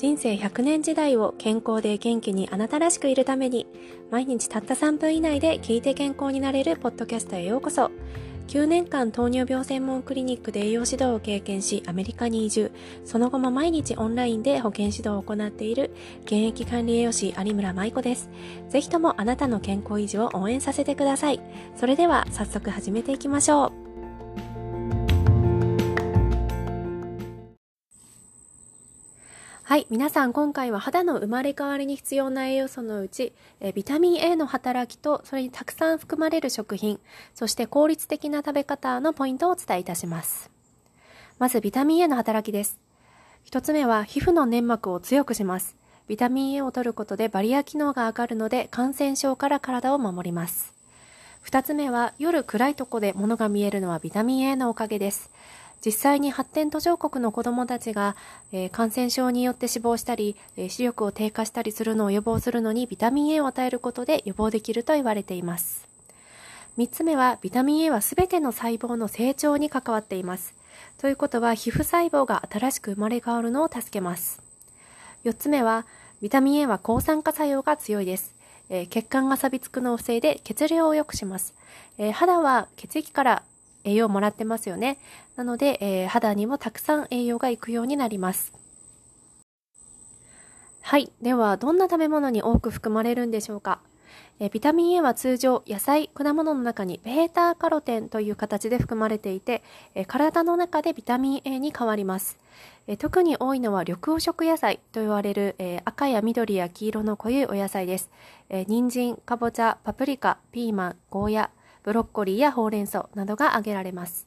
人生100年時代を健康で元気にあなたらしくいるために毎日たった3分以内で聞いて健康になれるポッドキャストへようこそ。9年間糖尿病専門クリニックで栄養指導を経験しアメリカに移住。その後も毎日オンラインで保健指導を行っている。現役管理栄養士有村舞子です。ぜひともあなたの健康維持を応援させてください。それでは早速始めていきましょう。はい。皆さん、今回は肌の生まれ変わりに必要な栄養素のうち、えビタミン A の働きと、それにたくさん含まれる食品、そして効率的な食べ方のポイントをお伝えいたします。まず、ビタミン A の働きです。一つ目は、皮膚の粘膜を強くします。ビタミン A を摂ることでバリア機能が上がるので、感染症から体を守ります。二つ目は、夜暗いとこで物が見えるのはビタミン A のおかげです。実際に発展途上国の子どもたちが、えー、感染症によって死亡したり、えー、視力を低下したりするのを予防するのにビタミン A を与えることで予防できると言われています。3つ目は、ビタミン A はすべての細胞の成長に関わっています。ということは、皮膚細胞が新しく生まれ変わるのを助けます。4つ目は、ビタミン A は抗酸化作用が強いです。え、血管が錆びつくのを防いで血流を良くします。えー、肌は血液から栄養をもらってますよね。なので、えー、肌にもたくさん栄養がいくようになります。はい。では、どんな食べ物に多く含まれるんでしょうか？えビタミン A は通常野菜、果物の中に β カロテンという形で含まれていて、え体の中でビタミン A に変わります。え特に多いのは緑黄色野菜と言われる、え赤や緑や黄色の濃いお野菜です。え人参、かぼちゃ、パプリカ、ピーマン、ゴーヤ、ブロッコリーやほうれん草などが挙げられます。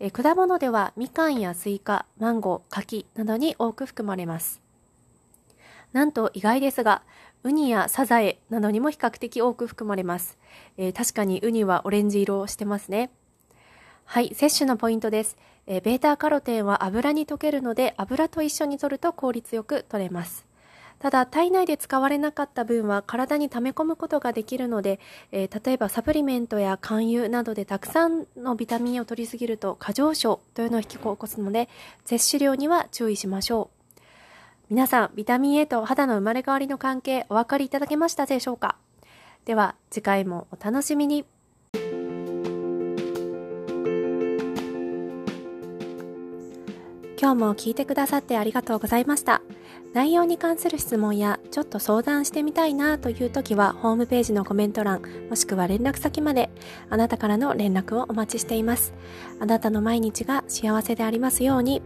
え果物ではみかんやスイカ、マンゴー、柿などに多く含まれます。なんと意外ですが、ウニやサザエなどにも比較的多く含まれます。えー、確かにウニはオレンジ色をしてますね。はい、摂取のポイントです。えー、ベータカロテンは油に溶けるので油と一緒に摂ると効率よく取れます。ただ体内で使われなかった分は体に溜め込むことができるので、えー、例えばサプリメントや肝油などでたくさんのビタミンを取りすぎると過剰症というのを引き起こすので摂取量には注意しましょう。皆さんビタミン A と肌の生まれ変わりの関係お分かりいただけましたでしょうか？では次回もお楽しみに。今日も聞いてくださってありがとうございました。内容に関する質問やちょっと相談してみたいなという時はホームページのコメント欄もしくは連絡先まであなたからの連絡をお待ちしています。あなたの毎日が幸せでありますように。